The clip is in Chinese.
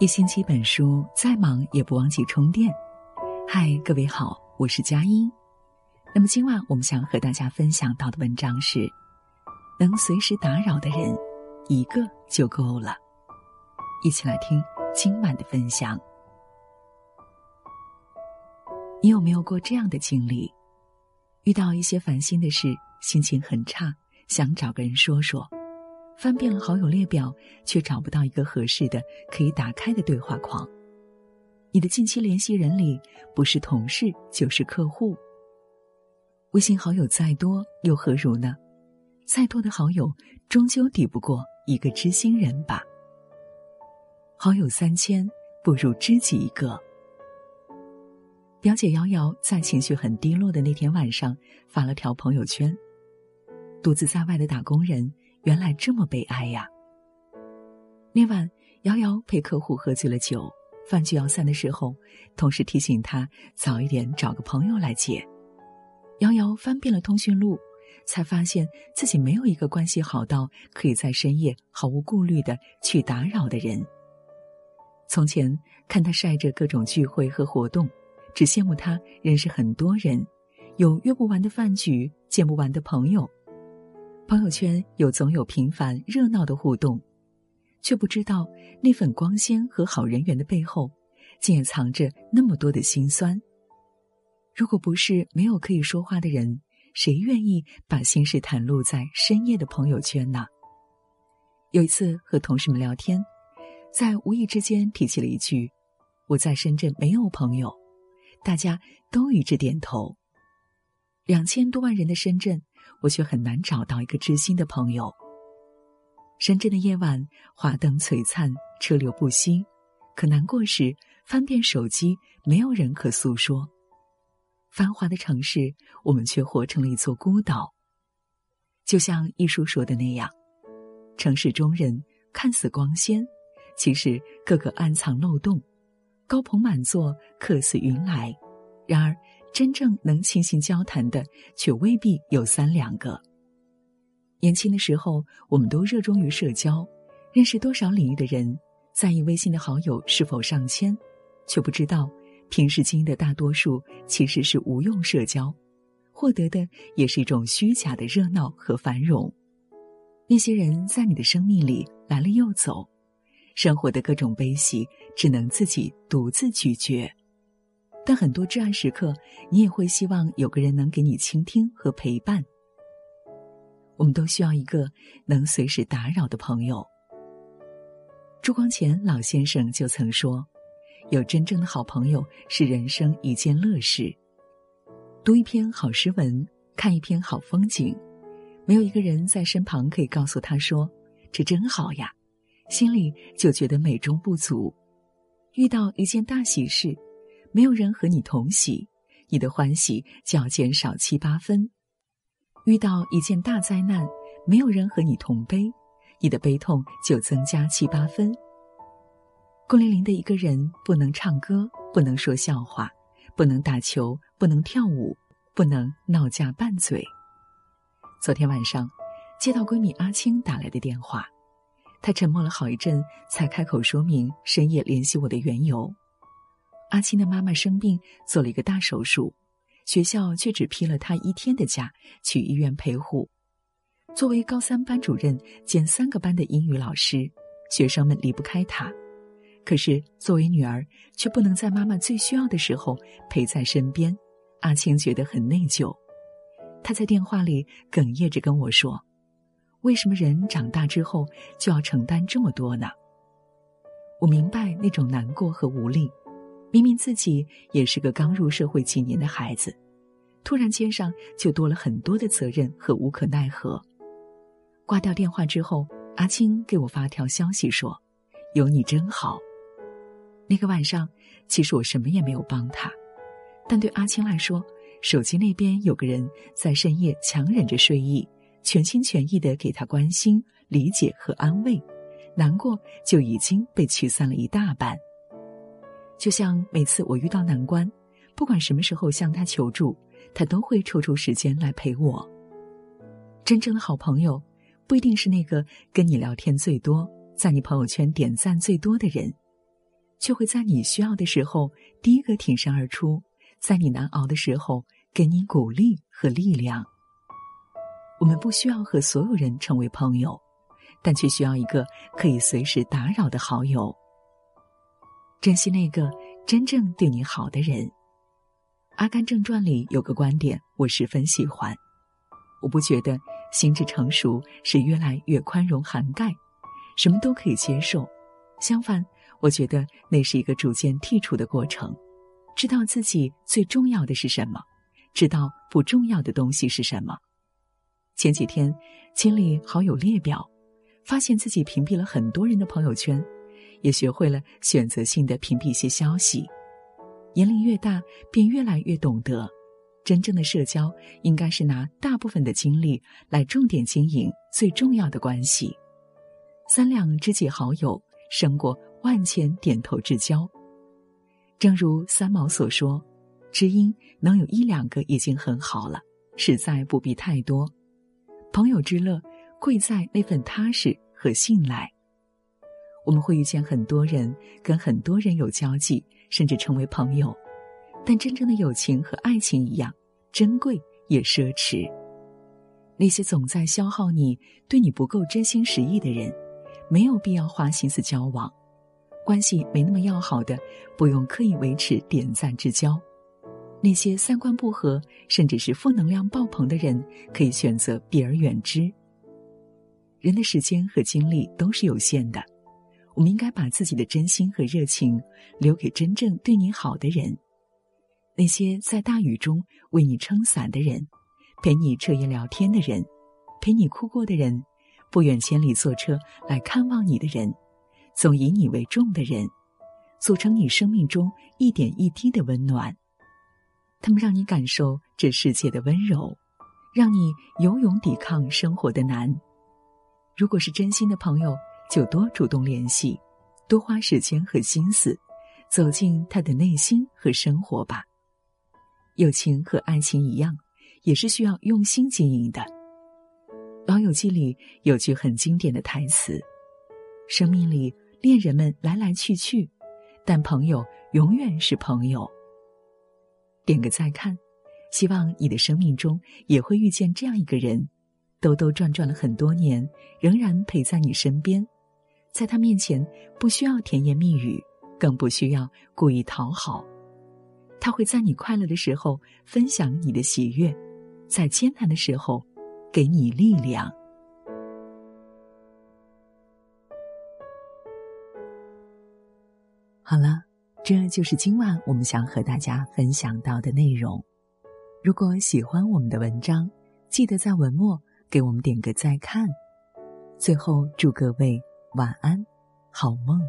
一星期一本书，再忙也不忘记充电。嗨，各位好，我是佳音。那么今晚我们想和大家分享到的文章是：能随时打扰的人，一个就够了。一起来听今晚的分享。你有没有过这样的经历？遇到一些烦心的事，心情很差，想找个人说说。翻遍了好友列表，却找不到一个合适的可以打开的对话框。你的近期联系人里，不是同事就是客户。微信好友再多又何如呢？再多的好友，终究抵不过一个知心人吧。好友三千，不如知己一个。表姐瑶瑶在情绪很低落的那天晚上，发了条朋友圈：独自在外的打工人。原来这么悲哀呀！那晚，瑶瑶陪客户喝醉了酒，饭局要散的时候，同事提醒她早一点找个朋友来接。瑶瑶翻遍了通讯录，才发现自己没有一个关系好到可以在深夜毫无顾虑的去打扰的人。从前看他晒着各种聚会和活动，只羡慕他认识很多人，有约不完的饭局，见不完的朋友。朋友圈有总有频繁热闹的互动，却不知道那份光鲜和好人缘的背后，竟也藏着那么多的心酸。如果不是没有可以说话的人，谁愿意把心事袒露在深夜的朋友圈呢？有一次和同事们聊天，在无意之间提起了一句：“我在深圳没有朋友。”大家都一致点头。两千多万人的深圳。我却很难找到一个知心的朋友。深圳的夜晚，华灯璀璨，车流不息，可难过时，翻遍手机，没有人可诉说。繁华的城市，我们却活成了一座孤岛。就像一书说的那样，城市中人看似光鲜，其实个个暗藏漏洞，高朋满座，客似云来。然而。真正能倾心交谈的，却未必有三两个。年轻的时候，我们都热衷于社交，认识多少领域的人，在意微信的好友是否上千，却不知道，平时经营的大多数其实是无用社交，获得的也是一种虚假的热闹和繁荣。那些人在你的生命里来了又走，生活的各种悲喜，只能自己独自咀嚼。但很多至暗时刻，你也会希望有个人能给你倾听和陪伴。我们都需要一个能随时打扰的朋友。朱光潜老先生就曾说：“有真正的好朋友是人生一件乐事。读一篇好诗文，看一篇好风景，没有一个人在身旁可以告诉他说：‘这真好呀’，心里就觉得美中不足。遇到一件大喜事。”没有人和你同喜，你的欢喜就要减少七八分；遇到一件大灾难，没有人和你同悲，你的悲痛就增加七八分。孤零零的一个人，不能唱歌，不能说笑话，不能打球，不能跳舞，不能闹架拌嘴。昨天晚上，接到闺蜜阿青打来的电话，她沉默了好一阵，才开口说明深夜联系我的缘由。阿青的妈妈生病，做了一个大手术，学校却只批了她一天的假去医院陪护。作为高三班主任兼三个班的英语老师，学生们离不开她。可是作为女儿，却不能在妈妈最需要的时候陪在身边。阿青觉得很内疚，她在电话里哽咽着跟我说：“为什么人长大之后就要承担这么多呢？”我明白那种难过和无力。明明自己也是个刚入社会几年的孩子，突然肩上就多了很多的责任和无可奈何。挂掉电话之后，阿青给我发条消息说：“有你真好。”那个晚上，其实我什么也没有帮他，但对阿青来说，手机那边有个人在深夜强忍着睡意，全心全意的给他关心、理解和安慰，难过就已经被驱散了一大半。就像每次我遇到难关，不管什么时候向他求助，他都会抽出时间来陪我。真正的好朋友，不一定是那个跟你聊天最多、在你朋友圈点赞最多的人，却会在你需要的时候第一个挺身而出，在你难熬的时候给你鼓励和力量。我们不需要和所有人成为朋友，但却需要一个可以随时打扰的好友。珍惜那个真正对你好的人。《阿甘正传》里有个观点，我十分喜欢。我不觉得心智成熟是越来越宽容涵盖，什么都可以接受。相反，我觉得那是一个逐渐剔除的过程，知道自己最重要的是什么，知道不重要的东西是什么。前几天清理好友列表，发现自己屏蔽了很多人的朋友圈，也学会了选择性的屏蔽一些消息。年龄越大，便越来越懂得，真正的社交应该是拿大部分的精力来重点经营最重要的关系。三两知己好友，胜过万千点头之交。正如三毛所说：“知音能有一两个已经很好了，实在不必太多。”朋友之乐，贵在那份踏实和信赖。我们会遇见很多人，跟很多人有交际，甚至成为朋友，但真正的友情和爱情一样珍贵也奢侈。那些总在消耗你、对你不够真心实意的人，没有必要花心思交往。关系没那么要好的，不用刻意维持点赞之交。那些三观不合，甚至是负能量爆棚的人，可以选择避而远之。人的时间和精力都是有限的，我们应该把自己的真心和热情留给真正对你好的人。那些在大雨中为你撑伞的人，陪你彻夜聊天的人，陪你哭过的人，不远千里坐车来看望你的人，总以你为重的人，组成你生命中一点一滴的温暖。他们让你感受这世界的温柔，让你有勇抵抗生活的难。如果是真心的朋友，就多主动联系，多花时间和心思，走进他的内心和生活吧。友情和爱情一样，也是需要用心经营的。《老友记》里有句很经典的台词：“生命里恋人们来来去去，但朋友永远是朋友。”点个再看，希望你的生命中也会遇见这样一个人，兜兜转转了很多年，仍然陪在你身边，在他面前不需要甜言蜜语，更不需要故意讨好，他会在你快乐的时候分享你的喜悦，在艰难的时候给你力量。好了。这就是今晚我们想和大家分享到的内容。如果喜欢我们的文章，记得在文末给我们点个再看。最后，祝各位晚安，好梦。